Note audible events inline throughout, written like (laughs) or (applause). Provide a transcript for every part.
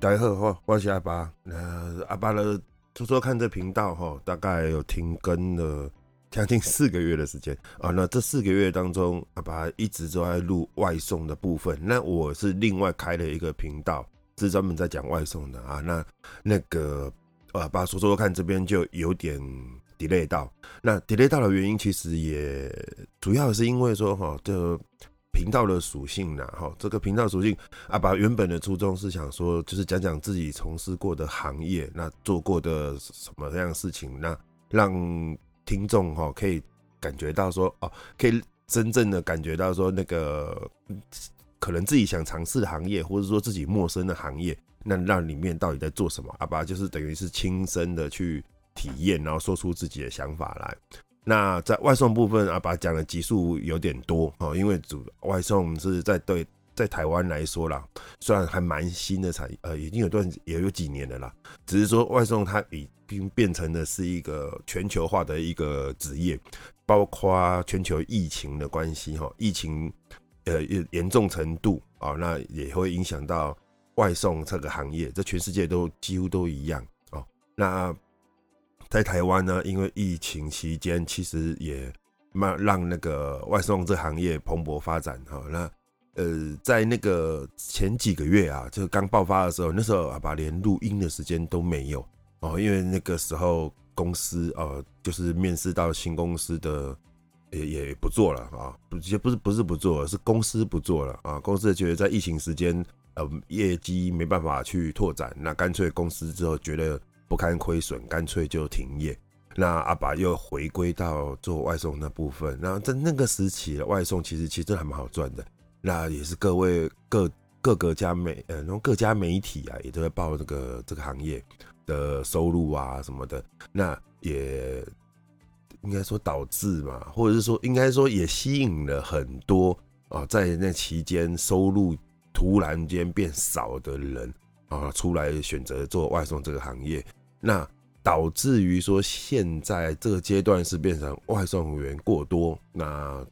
大家好，我是阿爸。呃，阿爸呢说说看这频道哈，大概有停更了将近四个月的时间啊。那这四个月当中，阿爸一直都在录外送的部分。那我是另外开了一个频道，是专门在讲外送的啊。那那个阿爸说说看这边就有点 delay 到。那 delay 到的原因，其实也主要是因为说哈，这。频道的属性呢？哈，这个频道属性，阿拔原本的初衷是想说，就是讲讲自己从事过的行业，那做过的什么样的事情，那让听众哈可以感觉到说，哦，可以真正的感觉到说，那个可能自己想尝试的行业，或者说自己陌生的行业，那让里面到底在做什么？阿爸就是等于是亲身的去体验，然后说出自己的想法来。那在外送部分啊，把讲的集数有点多哦，因为主外送是在对在台湾来说啦，虽然还蛮新的产，呃，已经有段也有几年了啦，只是说外送它已经变成的是一个全球化的一个职业，包括全球疫情的关系哈，疫情呃严重程度啊，那也会影响到外送这个行业，这全世界都几乎都一样哦，那。在台湾呢，因为疫情期间，其实也慢让那个外送这行业蓬勃发展哈。那呃，在那个前几个月啊，就刚爆发的时候，那时候阿拔连录音的时间都没有哦，因为那个时候公司呃，就是面试到新公司的也也不做了啊，不也不是不是不做，是公司不做了啊。公司觉得在疫情时间呃业绩没办法去拓展，那干脆公司之后觉得。不堪亏损，干脆就停业。那阿爸又回归到做外送那部分。然后在那个时期外送，其实其实还蛮好赚的。那也是各位各各个家媒呃，然后各家媒体啊，也都在报这个这个行业的收入啊什么的。那也应该说导致嘛，或者是说应该说也吸引了很多啊，在那期间收入突然间变少的人啊，出来选择做外送这个行业。那导致于说，现在这个阶段是变成外送员过多，那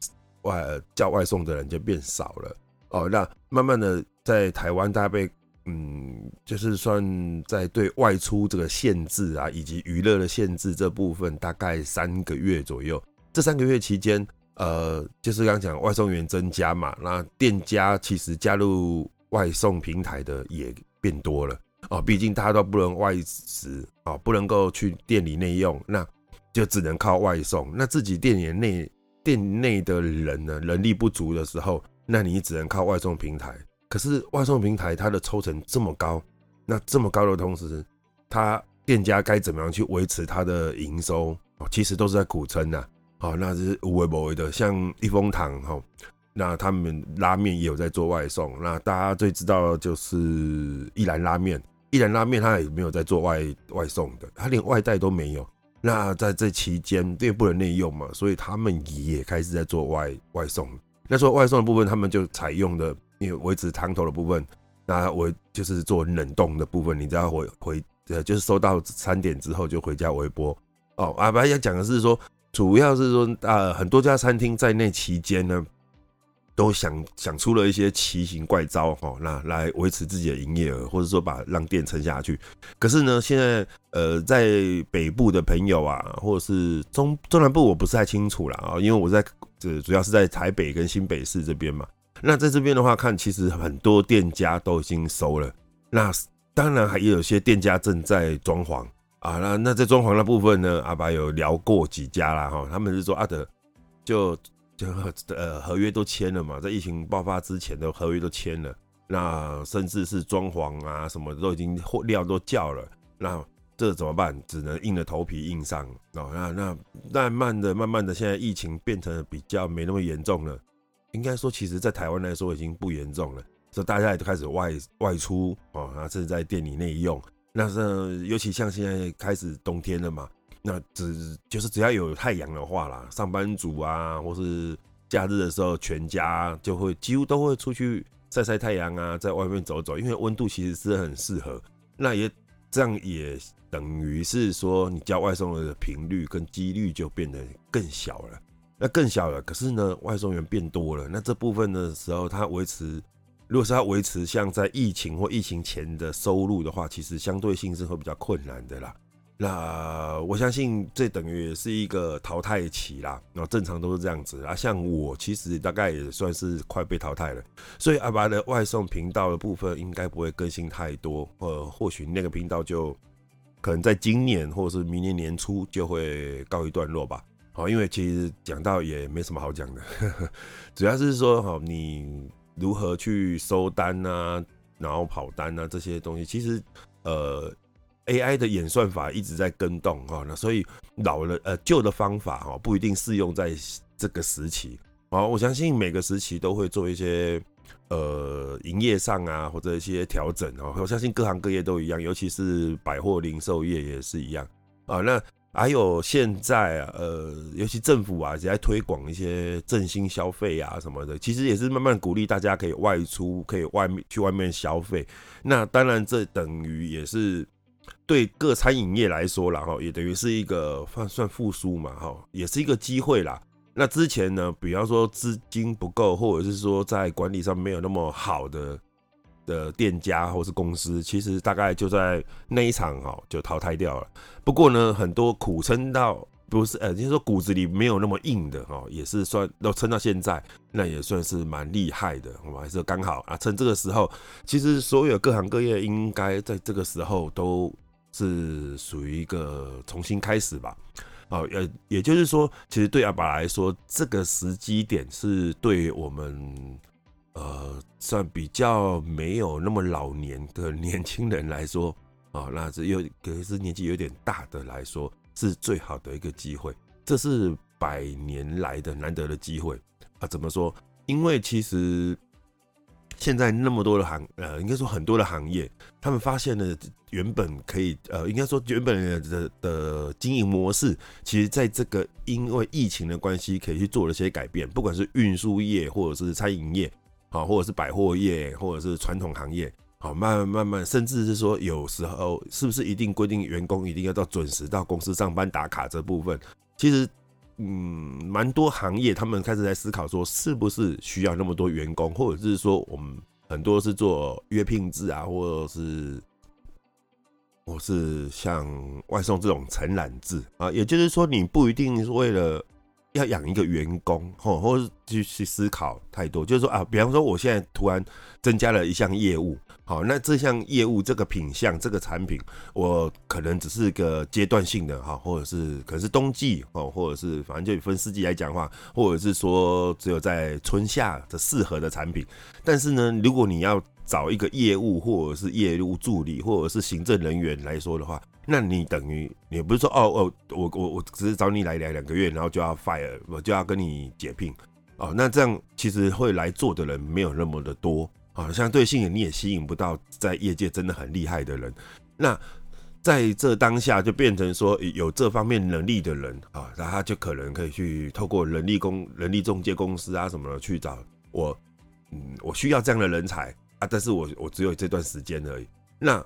外叫外送的人就变少了哦。那慢慢的在台湾，大家被嗯，就是算在对外出这个限制啊，以及娱乐的限制这部分，大概三个月左右。这三个月期间，呃，就是刚讲外送员增加嘛，那店家其实加入外送平台的也变多了。哦，毕竟大家都不能外食哦，不能够去店里内用，那就只能靠外送。那自己店里内店内的人呢，人力不足的时候，那你只能靠外送平台。可是外送平台它的抽成这么高，那这么高的同时，他店家该怎么样去维持他的营收？哦，其实都是在苦撑呐。哦，那是无微不微的，像一风堂哈。那他们拉面也有在做外送，那大家最知道的就是一兰拉面，一兰拉面他也没有在做外外送的，他连外带都没有。那在这期间，因为不能内用嘛，所以他们也开始在做外外送。那说外送的部分，他们就采用的，因为维持汤头的部分，那我就是做冷冻的部分，你只要回回呃，就是收到餐点之后就回家微波。哦，阿拔要讲的是说，主要是说呃，很多家餐厅在那期间呢。都想想出了一些奇形怪招哈，那来维持自己的营业额，或者说把让店撑下去。可是呢，现在呃，在北部的朋友啊，或者是中中南部，我不是太清楚了啊，因为我在这主要是在台北跟新北市这边嘛。那在这边的话，看其实很多店家都已经收了。那当然还有些店家正在装潢啊。那那在装潢的部分呢，阿拔有聊过几家啦哈，他们是说阿德就。就呃合约都签了嘛，在疫情爆发之前的合约都签了，那甚至是装潢啊什么都已经货料都叫了，那这怎么办？只能硬着头皮硬上哦。那那慢慢的、慢慢的，现在疫情变成比较没那么严重了。应该说，其实在台湾来说已经不严重了，所以大家也都开始外外出哦，那甚至在店里内用。那是尤其像现在开始冬天了嘛。那只就是只要有太阳的话啦，上班族啊，或是假日的时候，全家就会几乎都会出去晒晒太阳啊，在外面走走，因为温度其实是很适合。那也这样也等于是说，你叫外送的频率跟几率就变得更小了。那更小了，可是呢，外送员变多了，那这部分的时候，他维持如果是要维持像在疫情或疫情前的收入的话，其实相对性是会比较困难的啦。那我相信这等于是一个淘汰期啦。那正常都是这样子啊。像我其实大概也算是快被淘汰了，所以阿拔的外送频道的部分应该不会更新太多。呃，或许那个频道就可能在今年或者是明年年初就会告一段落吧。好，因为其实讲到也没什么好讲的，(laughs) 主要是说哈你。如何去收单啊，然后跑单啊，这些东西，其实呃，AI 的演算法一直在更动哈，那所以老了呃旧的方法哈不一定适用在这个时期啊。我相信每个时期都会做一些呃营业上啊或者一些调整啊。我相信各行各业都一样，尤其是百货零售业也是一样啊。那还有现在啊，呃，尤其政府啊，也在推广一些振兴消费啊什么的，其实也是慢慢鼓励大家可以外出，可以外面去外面消费。那当然，这等于也是对各餐饮业来说啦，哈，也等于是一个算算复苏嘛，哈，也是一个机会啦。那之前呢，比方说资金不够，或者是说在管理上没有那么好的。的店家或是公司，其实大概就在那一场哈就淘汰掉了。不过呢，很多苦撑到不是呃，就是说骨子里没有那么硬的哈，也是算都撑到现在，那也算是蛮厉害的。我们还是刚好啊，趁这个时候，其实所有各行各业应该在这个时候都是属于一个重新开始吧。哦，呃，也就是说，其实对阿爸来说，这个时机点是对我们。呃，算比较没有那么老年的年轻人来说，啊，那这有可是年纪有点大的来说，是最好的一个机会。这是百年来的难得的机会啊！怎么说？因为其实现在那么多的行，呃，应该说很多的行业，他们发现了原本可以，呃，应该说原本的的经营模式，其实在这个因为疫情的关系，可以去做了些改变，不管是运输业或者是餐饮业。好，或者是百货业，或者是传统行业，好，慢慢慢慢，甚至是说，有时候是不是一定规定员工一定要到准时到公司上班打卡这部分，其实，嗯，蛮多行业他们开始在思考说，是不是需要那么多员工，或者是说，我们很多是做约聘制啊，或者是，或是像外送这种承揽制啊，也就是说，你不一定是为了。要养一个员工，或或是去去思考太多，就是说啊，比方说我现在突然增加了一项业务，好，那这项业务这个品项这个产品，我可能只是个阶段性的哈，或者是可能是冬季哦，或者是反正就分四季来讲话，或者是说只有在春夏的适合的产品，但是呢，如果你要找一个业务或者是业务助理或者是行政人员来说的话。那你等于你不是说哦哦，我我我只是找你来两两个月，然后就要 fire，我就要跟你解聘哦。那这样其实会来做的人没有那么的多啊，相对性你也吸引不到在业界真的很厉害的人。那在这当下就变成说有这方面能力的人啊，那他就可能可以去透过人力公人力中介公司啊什么的去找我，嗯，我需要这样的人才啊，但是我我只有这段时间而已。那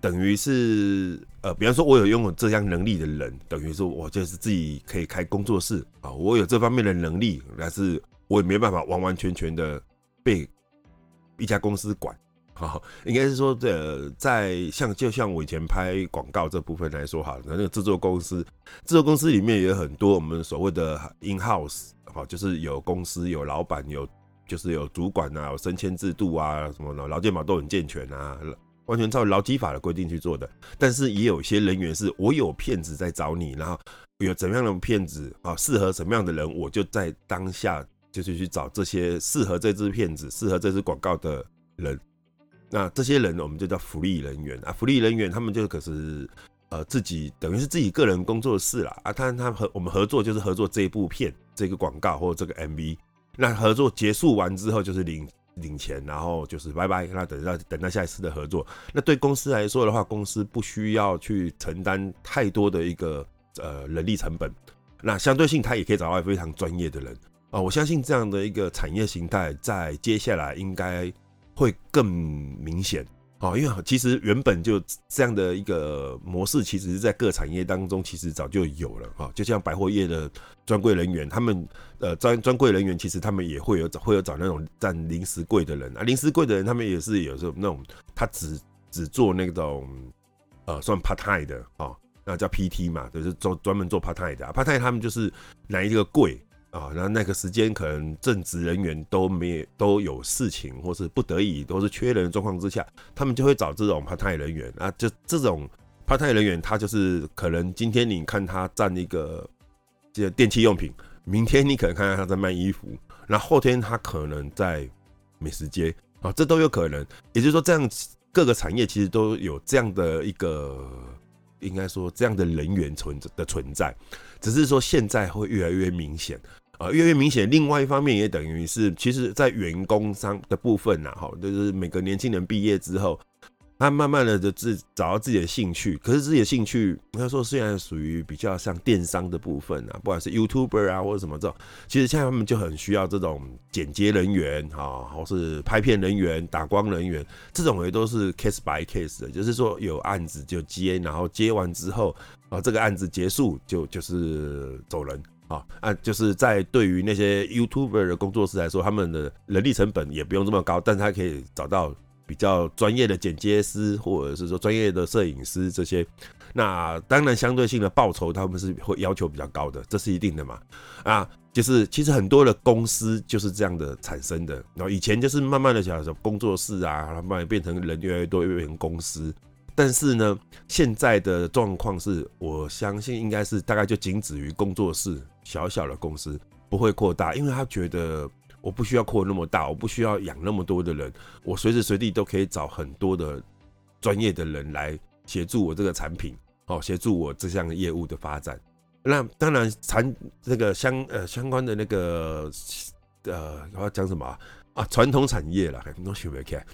等于是，呃，比方说，我有拥有这样能力的人，等于说，我就是自己可以开工作室啊，我有这方面的能力，但是我也没办法完完全全的被一家公司管，哈，应该是说，这在像就像我以前拍广告这部分来说，哈，那个制作公司，制作公司里面也有很多我们所谓的 in house，哈，就是有公司有老板有，就是有主管啊，有升迁制度啊，什么的，劳健保都很健全啊。完全照劳基法的规定去做的，但是也有一些人员是我有骗子在找你，然后有怎么样的骗子啊，适合什么样的人，我就在当下就是去找这些适合这支片子、适合这支广告的人。那这些人我们就叫福利人员啊，福利人员他们就可是呃自己等于是自己个人工作室啦啊，他他和我们合作就是合作这一部片、这个广告或者这个 MV，那合作结束完之后就是领。领钱，然后就是拜拜。那等到等到下一次的合作，那对公司来说的话，公司不需要去承担太多的一个呃人力成本。那相对性，他也可以找到非常专业的人啊。我相信这样的一个产业形态，在接下来应该会更明显哦，因为其实原本就这样的一个模式，其实是在各产业当中其实早就有了哈。就像百货业的专柜人员，他们呃专专柜人员其实他们也会有会有找那种站零食柜的人啊，零食柜的人他们也是有时候那种他只只做那种呃算 part time 的哦，那叫 PT 嘛，就是做专门做 part time 的 part time 他们就是拿一个柜。啊，那那个时间可能正职人员都没都有事情，或是不得已，都是缺人的状况之下，他们就会找这种 part time 人员啊。就这种 part time 人员，他就是可能今天你看他占一个这电器用品，明天你可能看到他在卖衣服，那后天他可能在美食街啊，这都有可能。也就是说，这样各个产业其实都有这样的一个，应该说这样的人员存的存在，只是说现在会越来越明显。啊，越来越明显。另外一方面，也等于是，其实，在员工商的部分呐，哈，就是每个年轻人毕业之后，他慢慢的就自找到自己的兴趣。可是自己的兴趣，他说虽然属于比较像电商的部分啊，不管是 YouTuber 啊或者什么这种，其实现在他们就很需要这种剪接人员啊，或是拍片人员、打光人员，这种也都是 case by case 的，就是说有案子就接，然后接完之后，啊，这个案子结束就就是走人。啊，就是在对于那些 YouTuber 的工作室来说，他们的人力成本也不用这么高，但是他可以找到比较专业的剪接师，或者是说专业的摄影师这些。那当然，相对性的报酬他们是会要求比较高的，这是一定的嘛。啊，就是其实很多的公司就是这样的产生的。然后以前就是慢慢的讲说工作室啊，慢慢变成人越来越多，越变成公司。但是呢，现在的状况是，我相信应该是大概就仅止于工作室，小小的公司不会扩大，因为他觉得我不需要扩那么大，我不需要养那么多的人，我随时随地都可以找很多的专业的人来协助我这个产品，哦，协助我这项业务的发展。那当然，产这个相呃相关的那个呃，我要讲什么啊？啊，传统产业了，很多学没看。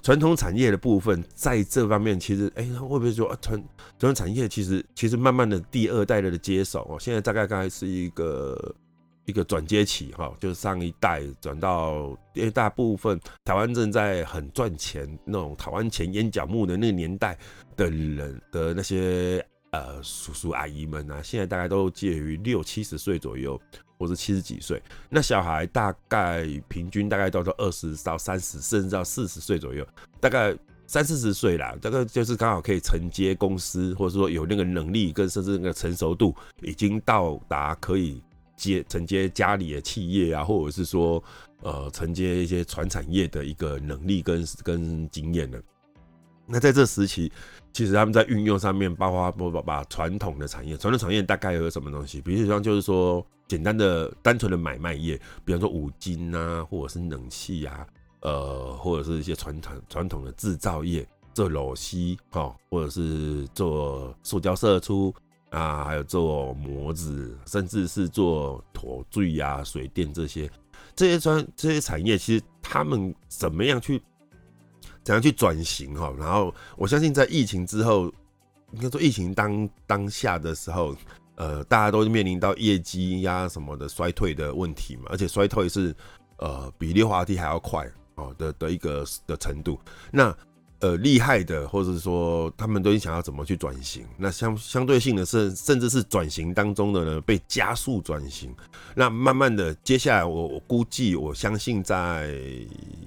传统产业的部分，在这方面其实，哎、欸，会不会说啊，传传统产业其实其实慢慢的第二代的接手哦，现在大概刚才是一个一个转接期哈，就是上一代转到，因为大部分台湾正在很赚钱那种台湾钱淹脚目的那个年代的人的那些呃叔叔阿姨们啊，现在大概都介于六七十岁左右。或者七十几岁，那小孩大概平均大概都是二十到三十，甚至到四十岁左右，大概三四十岁啦，这个就是刚好可以承接公司，或者说有那个能力跟甚至那个成熟度，已经到达可以接承接家里的企业啊，或者是说呃承接一些传产业的一个能力跟跟经验了。那在这时期，其实他们在运用上面，包括把把传统的产业，传统产业大概有什么东西，比如说就是说。简单的、单纯的买卖业，比方说五金啊，或者是冷气啊，呃，或者是一些传统传统的制造业，做螺丝哈，或者是做塑胶射出啊，还有做模子，甚至是做妥锥啊、水电这些这些专这些产业，其实他们怎么样去怎样去转型哈？然后我相信在疫情之后，应该说疫情当当下的时候。呃，大家都面临到业绩呀什么的衰退的问题嘛，而且衰退是呃比溜滑梯还要快哦的的一个的程度。那呃厉害的，或者说他们都想要怎么去转型？那相相对性的是，甚至是转型当中的呢被加速转型。那慢慢的，接下来我我估计，我相信在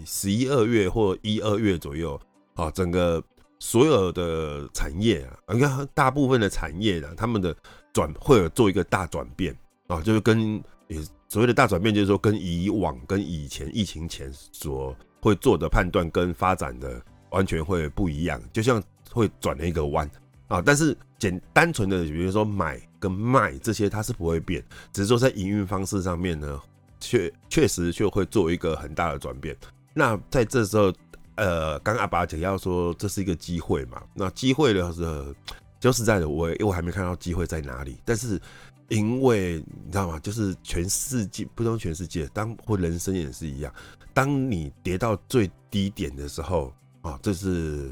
十一二月或一二月左右，啊，整个所有的产业啊，你看大部分的产业啊，他们的。转会有做一个大转变啊，就是跟也所谓的大转变，就是说跟以往、跟以前疫情前所会做的判断跟发展的完全会不一样，就像会转了一个弯啊。但是简单纯的，比如说买跟卖这些，它是不会变，只是说在营运方式上面呢，确确实就会做一个很大的转变。那在这时候，呃，刚刚阿爸讲要说这是一个机会嘛，那机会的时候。说实在的，我我还没看到机会在哪里。但是，因为你知道吗？就是全世界，不说全世界，当或人生也是一样。当你跌到最低点的时候啊，这是，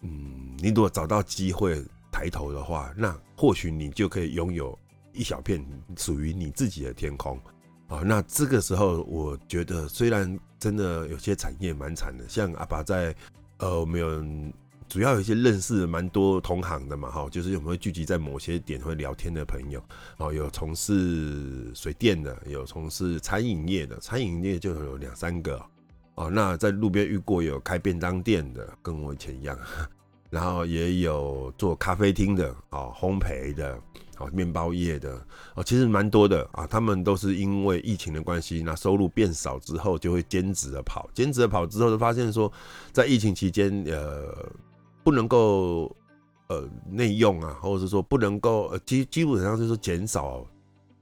嗯，你如果找到机会抬头的话，那或许你就可以拥有一小片属于你自己的天空啊。那这个时候，我觉得虽然真的有些产业蛮惨的，像阿爸在。呃，我们有主要有一些认识蛮多同行的嘛，哈，就是有没有聚集在某些点会聊天的朋友，哦，有从事水电的，有从事餐饮业的，餐饮业就有两三个，哦，那在路边遇过有开便当店的，跟我以前一样，(laughs) 然后也有做咖啡厅的，哦，烘焙的。哦，面包业的哦，其实蛮多的啊。他们都是因为疫情的关系，那收入变少之后，就会兼职的跑。兼职的跑之后，就发现说，在疫情期间，呃，不能够呃内用啊，或者是说不能够呃基基本上就是说减少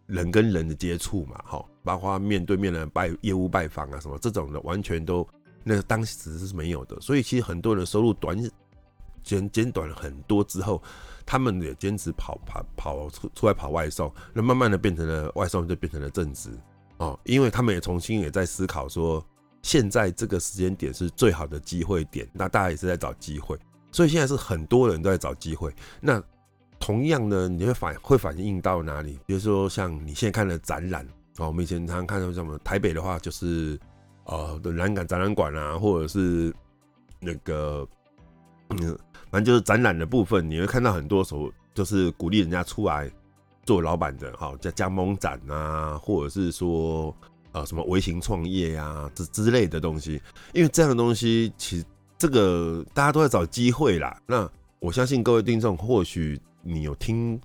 人跟人的接触嘛，哈，包括面对面的拜业务拜访啊什么这种的，完全都那个当时是没有的。所以其实很多人收入短减减短了很多之后。他们也坚持跑跑跑出出来跑外送，那慢慢的变成了外送，就变成了正职哦。因为他们也重新也在思考说，现在这个时间点是最好的机会点，那大家也是在找机会，所以现在是很多人都在找机会。那同样呢，你会反会反映到哪里？比如说像你现在看的展览哦，我们以前常常看到什么台北的话，就是呃的南港展览馆啊，或者是那个嗯。反正就是展览的部分，你会看到很多时候就是鼓励人家出来做老板的，哈，加加盟展啊，或者是说呃什么微型创业啊之之类的东西。因为这样的东西，其实这个大家都在找机会啦。那我相信各位听众，或许你有听，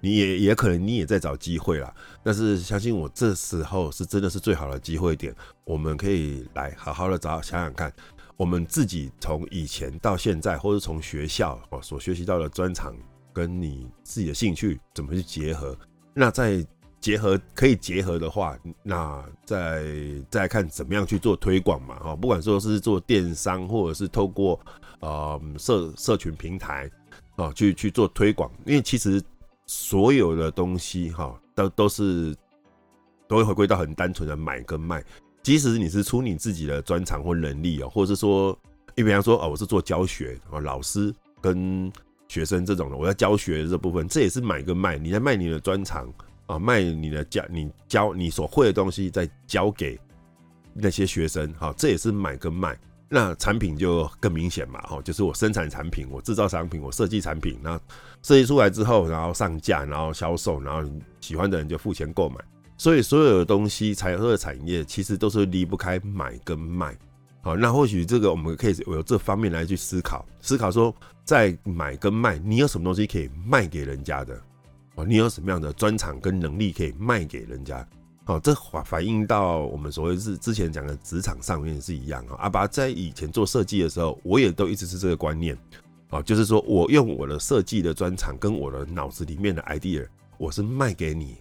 你也也可能你也在找机会啦。但是相信我，这时候是真的是最好的机会点，我们可以来好好的找想想看。我们自己从以前到现在，或者从学校哦所学习到的专长，跟你自己的兴趣怎么去结合？那在结合可以结合的话，那再再看怎么样去做推广嘛？哈，不管说是做电商，或者是透过呃社社群平台啊去去做推广，因为其实所有的东西哈都都是都会回归到很单纯的买跟卖。即使你是出你自己的专长或能力哦，或者是说，你比方说哦，我是做教学哦，老师跟学生这种的，我在教学这部分，这也是买跟卖。你在卖你的专长啊，卖你的教，你教你所会的东西，再教给那些学生，好，这也是买跟卖。那产品就更明显嘛，哈，就是我生产产品，我制造产品，我设计产品，那设计出来之后，然后上架，然后销售，然后喜欢的人就付钱购买。所以所有的东西，财和产业其实都是离不开买跟卖。好，那或许这个我们可以有这方面来去思考，思考说在买跟卖，你有什么东西可以卖给人家的？你有什么样的专长跟能力可以卖给人家？好，这反反映到我们所谓是之前讲的职场上面是一样哈。阿爸在以前做设计的时候，我也都一直是这个观念啊，就是说我用我的设计的专长跟我的脑子里面的 idea，我是卖给你，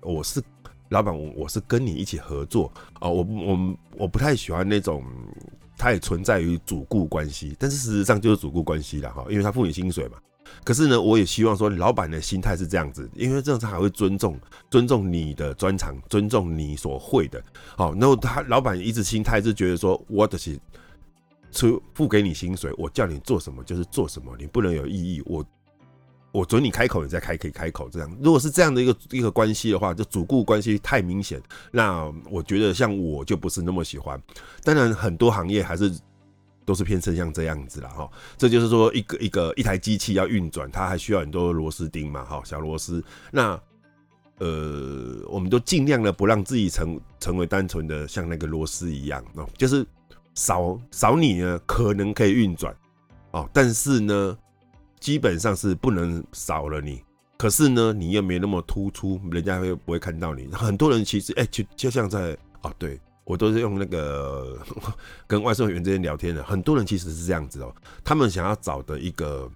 我是。老板，我我是跟你一起合作啊，我我我不太喜欢那种，它也存在于主顾关系，但是事实上就是主顾关系了哈，因为他付你薪水嘛。可是呢，我也希望说，老板的心态是这样子，因为这样他还会尊重尊重你的专长，尊重你所会的。好，然后他老板一直心态是觉得说，我的是出付给你薪水，我叫你做什么就是做什么，你不能有异议。我。我准你开口，你再开可以开口，这样。如果是这样的一个一个关系的话，就主顾关系太明显，那我觉得像我就不是那么喜欢。当然，很多行业还是都是偏向像这样子了哈。这就是说，一个一个一台机器要运转，它还需要很多螺丝钉嘛，哈，小螺丝。那呃，我们都尽量的不让自己成成为单纯的像那个螺丝一样哦，就是少少你呢，可能可以运转哦，但是呢。基本上是不能少了你，可是呢，你又没那么突出，人家会不会看到你？很多人其实，哎、就就像在哦，对我都是用那个跟外送员这边聊天的，很多人其实是这样子哦，他们想要找的一个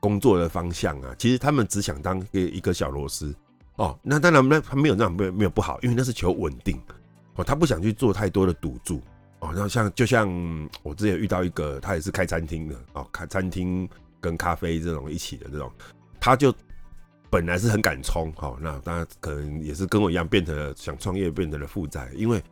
工作的方向啊，其实他们只想当一一个小螺丝哦。那当然，那他没有那样没没有不好，因为那是求稳定哦，他不想去做太多的赌注哦。然后像就像我之前遇到一个，他也是开餐厅的哦，开餐厅。跟咖啡这种一起的这种，他就本来是很敢冲，好，那当然可能也是跟我一样变成了想创业，变成了负债，因为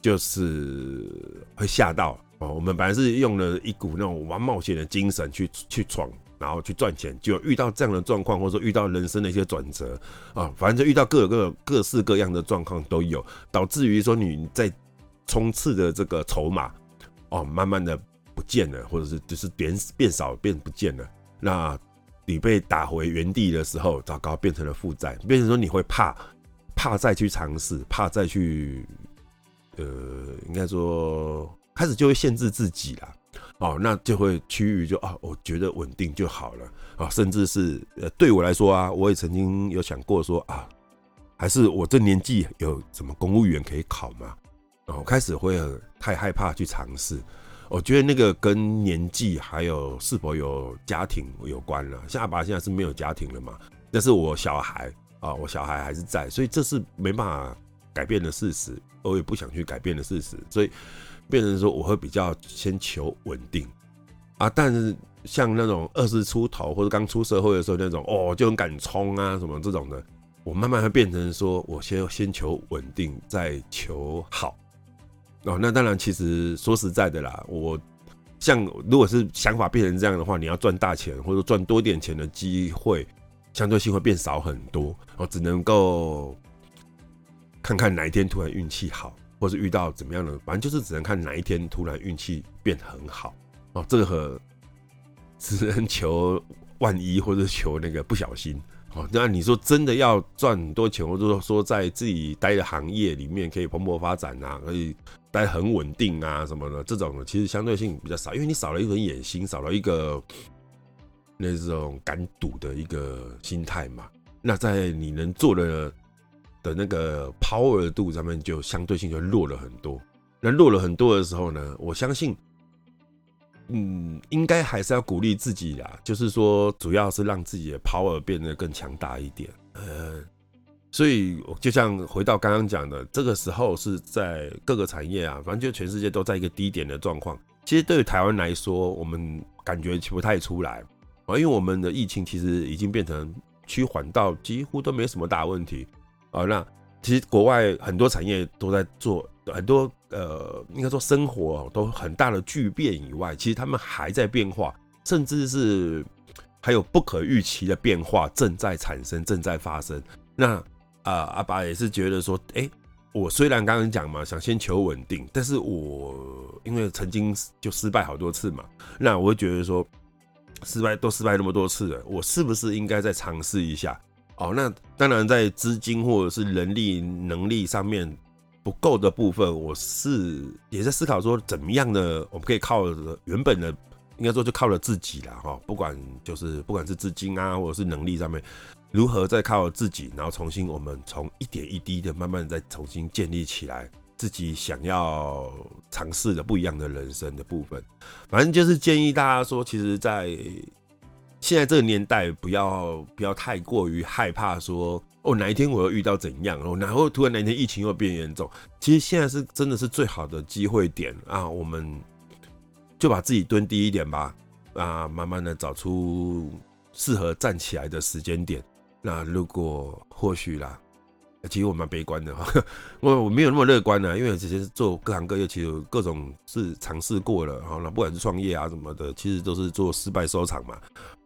就是会吓到哦。我们本来是用了一股那种玩冒险的精神去去闯，然后去赚钱，就遇到这样的状况，或者说遇到人生的一些转折啊，反正就遇到各个各各式各样的状况都有，导致于说你在冲刺的这个筹码哦，慢慢的不见了，或者是就是变变少变不见了，那你被打回原地的时候，糟糕，变成了负债，变成说你会怕怕再去尝试，怕再去呃，应该说开始就会限制自己了。哦，那就会趋于就啊，我觉得稳定就好了啊，甚至是呃，对我来说啊，我也曾经有想过说啊，还是我这年纪有什么公务员可以考吗？然后开始会太害怕去尝试。我觉得那个跟年纪还有是否有家庭有关了。像阿爸现在是没有家庭了嘛，但是我小孩啊，我小孩还是在，所以这是没办法改变的事实，我也不想去改变的事实，所以。变成说我会比较先求稳定啊，但是像那种二十出头或者刚出社会的时候那种哦就很敢冲啊什么这种的，我慢慢会变成说我先先求稳定再求好哦。那当然，其实说实在的啦，我像如果是想法变成这样的话，你要赚大钱或者赚多点钱的机会，相对性会变少很多哦。只能够看看哪一天突然运气好。或是遇到怎么样的，反正就是只能看哪一天突然运气变很好哦。这个和只能求万一，或者求那个不小心哦。那你说真的要赚很多钱，或者说在自己待的行业里面可以蓬勃发展啊，可以待很稳定啊什么的，这种其实相对性比较少，因为你少了一份野心，少了一个那种敢赌的一个心态嘛。那在你能做的。的那个 power 度上面就相对性就弱了很多。那弱了很多的时候呢，我相信，嗯，应该还是要鼓励自己啦，就是说，主要是让自己的 power 变得更强大一点。呃，所以就像回到刚刚讲的，这个时候是在各个产业啊，反正就全世界都在一个低点的状况。其实对于台湾来说，我们感觉不太出来啊，因为我们的疫情其实已经变成趋缓到几乎都没什么大问题。啊，那其实国外很多产业都在做很多呃，应该说生活都很大的巨变以外，其实他们还在变化，甚至是还有不可预期的变化正在产生、正在发生。那啊、阿爸也是觉得说，哎、我虽然刚刚讲嘛，想先求稳定，但是我因为曾经就失败好多次嘛，那我会觉得说，失败都失败那么多次了，我是不是应该再尝试一下？哦，那当然，在资金或者是人力能力上面不够的部分，我是也在思考说，怎么样的我们可以靠原本的，应该说就靠了自己了哈。不管就是不管是资金啊，或者是能力上面，如何再靠自己，然后重新我们从一点一滴的慢慢再重新建立起来自己想要尝试的不一样的人生的部分。反正就是建议大家说，其实，在现在这个年代，不要不要太过于害怕说哦，哪一天我又遇到怎样哦，然后突然哪一天疫情又变严重。其实现在是真的是最好的机会点啊，我们就把自己蹲低一点吧，啊，慢慢的找出适合站起来的时间点。那如果或许啦。其实我蛮悲观的哈，我 (laughs) 我没有那么乐观呢，因为这些做各行各业，其实各种是尝试过了，好，那不管是创业啊什么的，其实都是做失败收场嘛。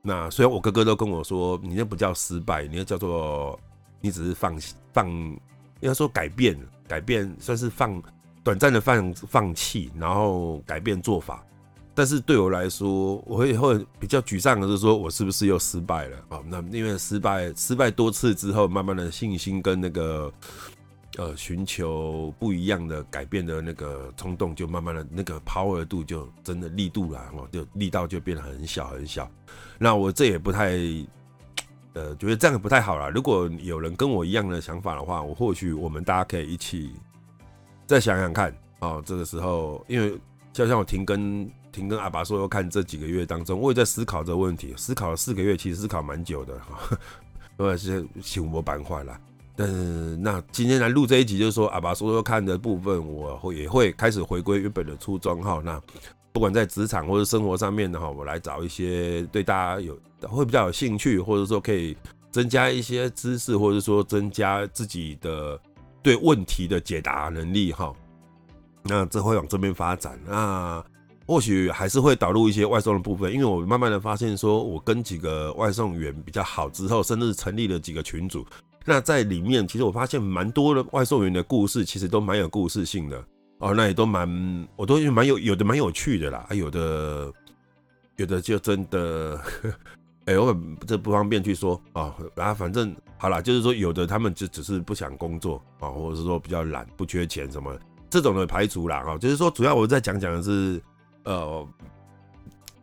那虽然我哥哥都跟我说，你那不叫失败，你那叫做你只是放放，应该说改变，改变算是放短暂的放放弃，然后改变做法。但是对我来说，我会会比较沮丧的是说，我是不是又失败了啊？那因为失败失败多次之后，慢慢的信心跟那个呃寻求不一样的改变的那个冲动，就慢慢的那个 power 度就真的力度啦，哦，就力道就变得很小很小。那我这也不太呃觉得这样不太好啦。如果有人跟我一样的想法的话，我或许我们大家可以一起再想想看啊。这个时候，因为就像我停更。停跟阿爸说要看这几个月当中，我也在思考这个问题，思考了四个月，其实思考蛮久的哈，(laughs) 因为是新闻板块啦。但是那今天来录这一集，就是说阿爸说说看的部分，我会也会开始回归原本的初衷哈。那不管在职场或者生活上面的话，我来找一些对大家有会比较有兴趣，或者说可以增加一些知识，或者说增加自己的对问题的解答能力哈。那这会往这边发展那。或许还是会导入一些外送的部分，因为我慢慢的发现，说我跟几个外送员比较好之后，甚至成立了几个群组。那在里面，其实我发现蛮多的外送员的故事，其实都蛮有故事性的。哦，那也都蛮，我都蛮有有的蛮有趣的啦，有的有的就真的，哎、我这不方便去说啊。然、后反正好啦，就是说有的他们就只是不想工作啊、或者是说比较懒，不缺钱什么这种的排除啦啊、哦。就是说主要我在讲讲的是，呃，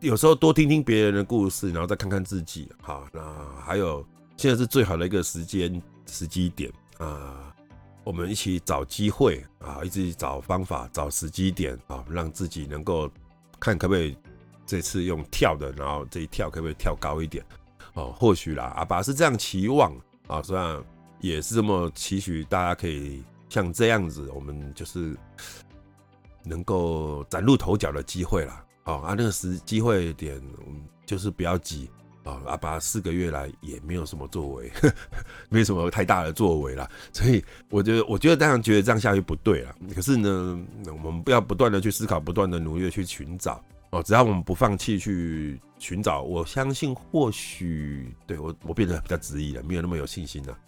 有时候多听听别人的故事，然后再看看自己哈、那还有现在是最好的一个时间时机点啊。我们一起找机会啊，一直找方法，找时机点啊，让自己能够看可不可以这次用跳的，然后这一跳可不可以跳高一点哦？或许啦，阿爸是这样期望啊，虽然也是这么期许，大家可以像这样子，我们就是能够崭露头角的机会啦。哦啊，那个时机会点就是不要急啊。阿拔四个月来也没有什么作为，呵 (laughs) 呵没什么太大的作为啦。所以我觉得，我觉得当然觉得这样下去不对了。可是呢，我们不要不断的去思考，不断的努力去寻找哦。只要我们不放弃去寻找，我相信或许对我我变得比较执意了，没有那么有信心了。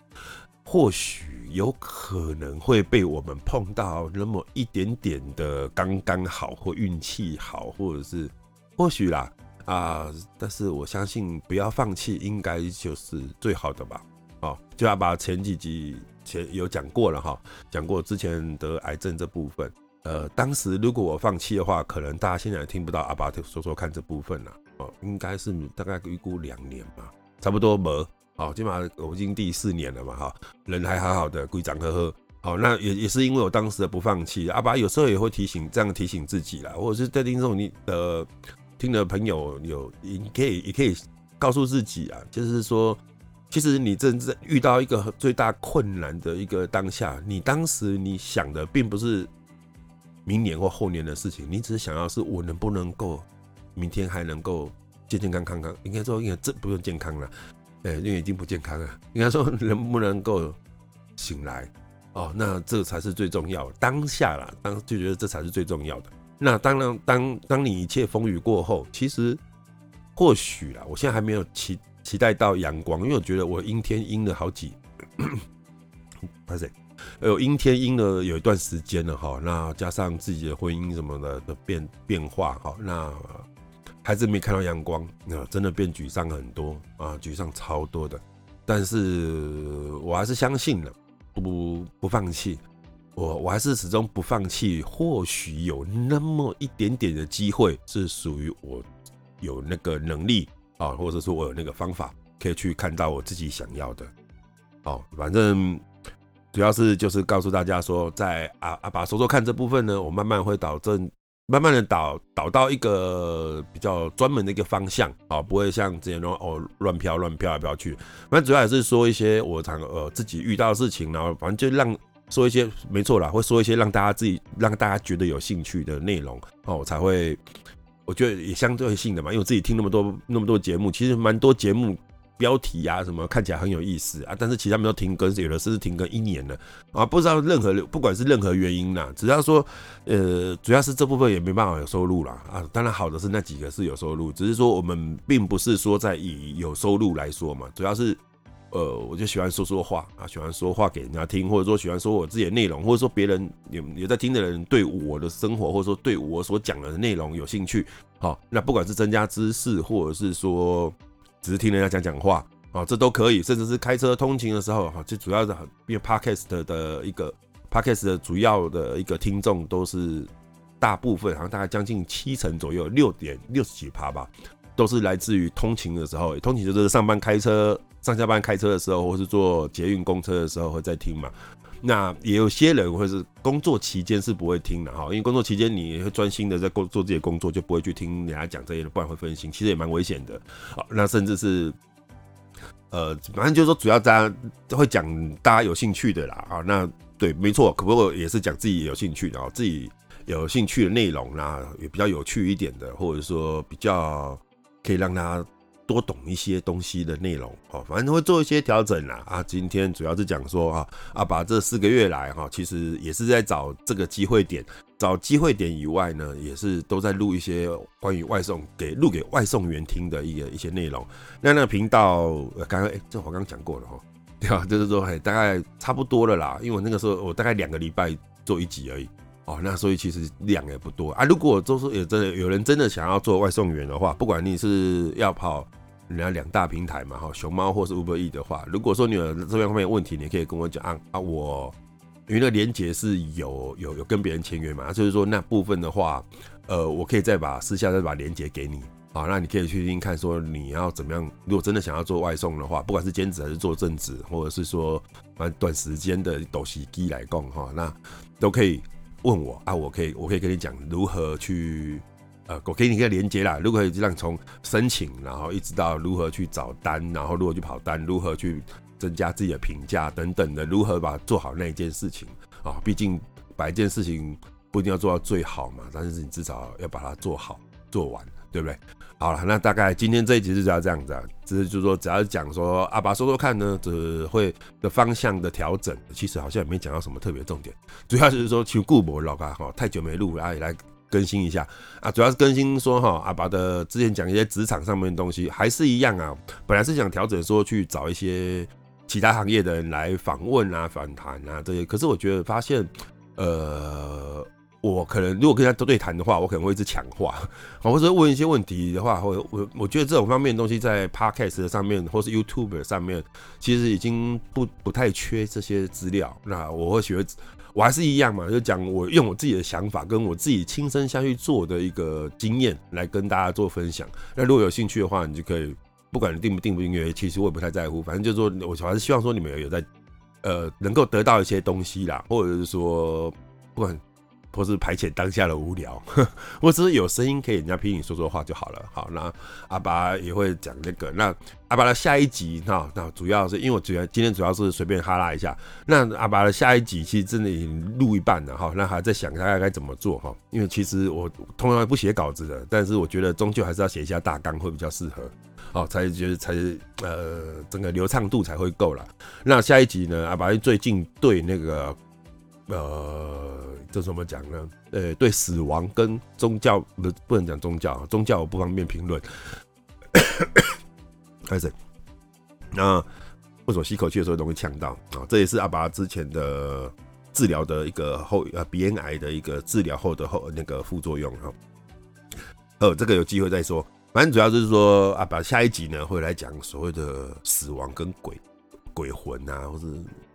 或许有可能会被我们碰到那么一点点的刚刚好，或运气好，或者是或许啦。啊！但是我相信不要放弃，应该就是最好的吧。哦，就要把前几集前有讲过了哈，讲过之前得癌症这部分。呃，当时如果我放弃的话，可能大家现在也听不到阿拔说说看这部分了。哦，应该是大概预估两年吧，差不多没。哦，起码我已经第四年了嘛，哈，人还好好的，规长呵呵。好，那也也是因为我当时的不放弃。阿爸有时候也会提醒，这样提醒自己啦，或者是在听众你的。听的朋友有，你可以也可以告诉自己啊，就是说，其实你正在遇到一个最大困难的一个当下，你当时你想的并不是明年或后年的事情，你只是想要是我能不能够明天还能够健健康康康，应该说应该这不用健康了，哎，因为已经不健康了，应该说能不能够醒来哦，那这才是最重要的当下啦，当就觉得这才是最重要的。那当然，当当你一切风雨过后，其实或许啦，我现在还没有期期待到阳光，因为我觉得我阴天阴了好几，不是，有阴天阴了有一段时间了哈。那加上自己的婚姻什么的的变变化哈，那还是没看到阳光，那真的变沮丧很多啊，沮丧超多的。但是我还是相信了，不不放弃。我我还是始终不放弃，或许有那么一点点的机会是属于我有那个能力啊，或者说我有那个方法可以去看到我自己想要的。哦，反正主要是就是告诉大家说，在阿阿拔说说看这部分呢，我慢慢会导正，慢慢的导导到一个比较专门的一个方向啊，不会像之前那种哦乱飘乱飘来飘去。反正主要还是说一些我常呃自己遇到的事情，然后反正就让。说一些没错啦，会说一些让大家自己让大家觉得有兴趣的内容哦，才会我觉得也相对性的嘛，因为我自己听那么多那么多节目，其实蛮多节目标题啊什么看起来很有意思啊，但是其他没有停更，有的甚至停更一年了啊，不知道任何不管是任何原因啦，只要说呃，主要是这部分也没办法有收入啦啊，当然好的是那几个是有收入，只是说我们并不是说在以有收入来说嘛，主要是。呃，我就喜欢说说话啊，喜欢说话给人家听，或者说喜欢说我自己的内容，或者说别人有有在听的人对我的生活，或者说对我所讲的内容有兴趣，好，那不管是增加知识，或者是说只是听人家讲讲话，啊，这都可以，甚至是开车通勤的时候，哈，最主要的，因为 Podcast 的一个 Podcast 的主要的一个听众都是大部分，好像大概将近七成左右，六点六十几趴吧，都是来自于通勤的时候，通勤就是上班开车。上下班开车的时候，或是坐捷运公车的时候会在听嘛。那也有些人会是工作期间是不会听的哈，因为工作期间你会专心的在工做自己的工作，就不会去听人家讲这些，不然会分心，其实也蛮危险的。好，那甚至是呃，反正就是说，主要大家会讲大家有兴趣的啦。啊，那对，没错，可不过也是讲自己有兴趣的，自己有兴趣的内容啦，也比较有趣一点的，或者说比较可以让他。多懂一些东西的内容哦，反正会做一些调整啦啊。今天主要是讲说啊，阿拔这四个月来哈，其实也是在找这个机会点，找机会点以外呢，也是都在录一些关于外送给录给外送员听的一个一些内容。那那个频道刚刚哎，这我刚刚讲过了哈，(laughs) 对吧？就是说哎，大概差不多了啦，因为我那个时候我大概两个礼拜做一集而已哦，那所以其实量也不多啊。如果都是有真的有人真的想要做外送员的话，不管你是要跑人家两大平台嘛，哈，熊猫或是 Uber E 的话，如果说你有这边方面问题，你可以跟我讲啊啊，我因为那个连接是有有有跟别人签约嘛，就是说那部分的话，呃，我可以再把私下再把连接给你。好，那你可以去听看，说你要怎么样？如果真的想要做外送的话，不管是兼职还是做正职，或者是说短短时间的抖西机来供哈，那都可以问我啊，我可以我可以跟你讲如何去呃，我给你一个连接啦，如何让从申请，然后一直到如何去找单，然后如何去跑单，如何去增加自己的评价等等的，如何把做好那一件事情啊，毕竟把一件事情不一定要做到最好嘛，但是你至少要把它做好做完。对不对？好了，那大概今天这一集就要这样子啊，只是就是说，只要讲说阿拔说说看呢，只会的方向的调整，其实好像也没讲到什么特别重点，主要就是说求顾博老嘎哈，太久没录，然后也来更新一下啊，主要是更新说哈，阿爸的之前讲一些职场上面的东西还是一样啊，本来是想调整说去找一些其他行业的人来访问啊、访谈啊这些，可是我觉得发现，呃。我可能如果跟他对谈的话，我可能会一直抢话，或者问一些问题的话，或我我觉得这种方面的东西在 Podcast 上面或是 YouTube 上面，其实已经不不太缺这些资料。那我会学，我还是一样嘛，就讲我用我自己的想法跟我自己亲身下去做的一个经验来跟大家做分享。那如果有兴趣的话，你就可以，不管你订不订不订阅，其实我也不太在乎，反正就是说我还是希望说你们有在呃能够得到一些东西啦，或者是说不管。或是排遣当下的无聊，(laughs) 我只是有声音可以人家听你说说话就好了。好，那阿巴也会讲那个。那阿巴的下一集哈，那主要是因为我主要今天主要是随便哈拉一下。那阿巴的下一集其实真的已经录一半了哈，那还在想大概该怎么做哈。因为其实我通常不写稿子的，但是我觉得终究还是要写一下大纲会比较适合，哦，才觉得才呃整个流畅度才会够了。那下一集呢，阿拔最近对那个呃。这怎么讲呢？呃，对死亡跟宗教不不能讲宗教，宗教我不方便评论。(coughs) 开始，那为什么吸口气的时候容易呛到啊？这也是阿爸之前的治疗的一个后呃鼻咽癌的一个治疗后的后那个副作用哈。呃，这个有机会再说。反正主要就是说阿爸下一集呢会来讲所谓的死亡跟鬼。鬼魂啊，或是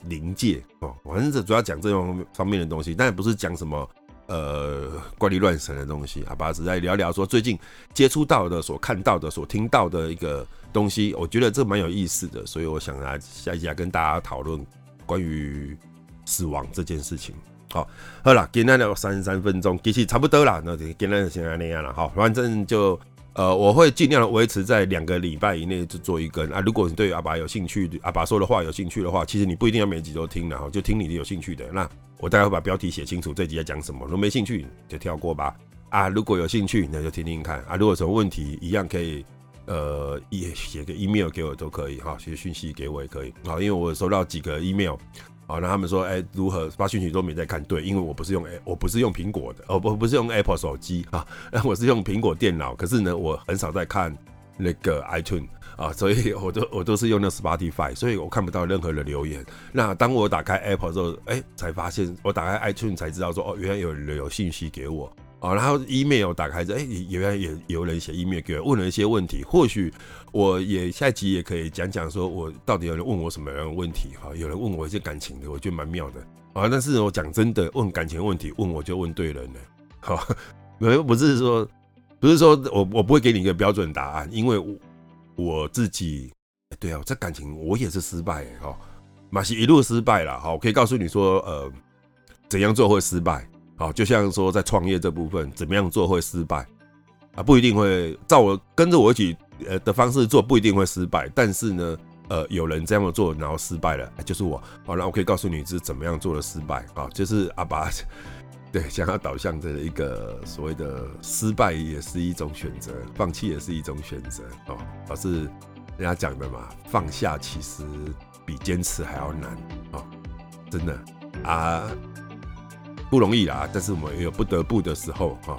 灵界哦，反正这主要讲这种方面的东西，但也不是讲什么呃怪力乱神的东西。阿拔只在聊聊说最近接触到的、所看到的、所听到的一个东西，我觉得这蛮有意思的，所以我想来下一集来跟大家讨论关于死亡这件事情。好，好了，今天的三十三分钟，其实差不多了，那就今天就先那样了。好，反正就。呃，我会尽量维持在两个礼拜以内就做一根啊。如果你对阿爸有兴趣，阿爸说的话有兴趣的话，其实你不一定要每集都听，然后就听你的有兴趣的。那我大概会把标题写清楚，这集在讲什么。如果没兴趣就跳过吧。啊，如果有兴趣，那就听听看啊。如果有什么问题，一样可以呃也写个 email 给我都可以哈，写讯息给我也可以啊，因为我收到几个 email。啊，那他们说，哎、如何发讯息都没在看？对，因为我不是用，我不是用苹果的，哦，不，不是用 Apple 手机啊，那 (laughs) 我是用苹果电脑。可是呢，我很少在看那个 iTunes 啊，所以 (laughs) 我都我都是用那 Spotify，所以我看不到任何的留言。那当我打开 Apple 之后，哎、才发现我打开 iTunes 才知道说，哦，原来有人有信息给我。啊，然后 email 打开之后，哎，原来也有人写 email 给我，问了一些问题。或许我也下一集也可以讲讲，说我到底有人问我什么样的问题？哈，有人问我一些感情的，我觉得蛮妙的。啊，但是我讲真的，问感情问题，问我就问对人了。好，没不是说，不是说我我不会给你一个标准答案，因为我，我自己，对啊，这感情我也是失败，哈，马西一路失败了。好，我可以告诉你说，呃，怎样做会失败。好，就像说在创业这部分，怎么样做会失败啊？不一定会照我跟着我一起呃的方式做，不一定会失败。但是呢，呃，有人这样做，然后失败了，就是我。好，那我可以告诉你是怎么样做的失败啊？就是阿拔对想要导向的一个所谓的失败也是一种选择，放弃也是一种选择哦。而是人家讲的嘛，放下其实比坚持还要难哦，真的啊。不容易啦，但是我们也有不得不的时候哈。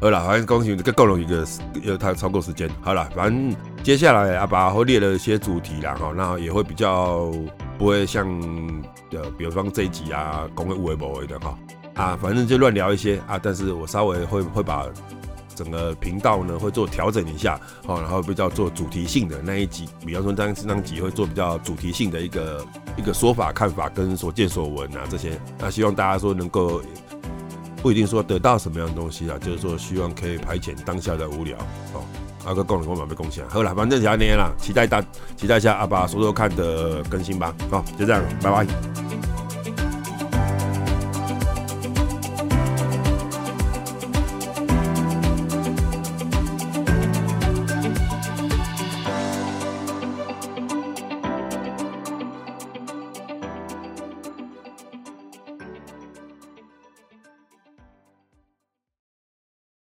好了，反正恭喜这个够了一个，有他超过时间。好了，反正接下来阿爸会列了一些主题啦哈，那也会比较不会像呃，比方这一集啊，讲的有的没的哈。啊，反正就乱聊一些啊，但是我稍微会会把整个频道呢会做调整一下，哦，然后比较做主题性的那一集，比方说这这张集会做比较主题性的一个一个说法、看法跟所见所闻啊这些，那希望大家说能够不一定说得到什么样的东西啊，就是说希望可以排遣当下的无聊哦。阿哥，共同我马被贡献，好了，反正就这样啦，期待大期待一下阿爸说说看的更新吧，好，就这样，拜拜。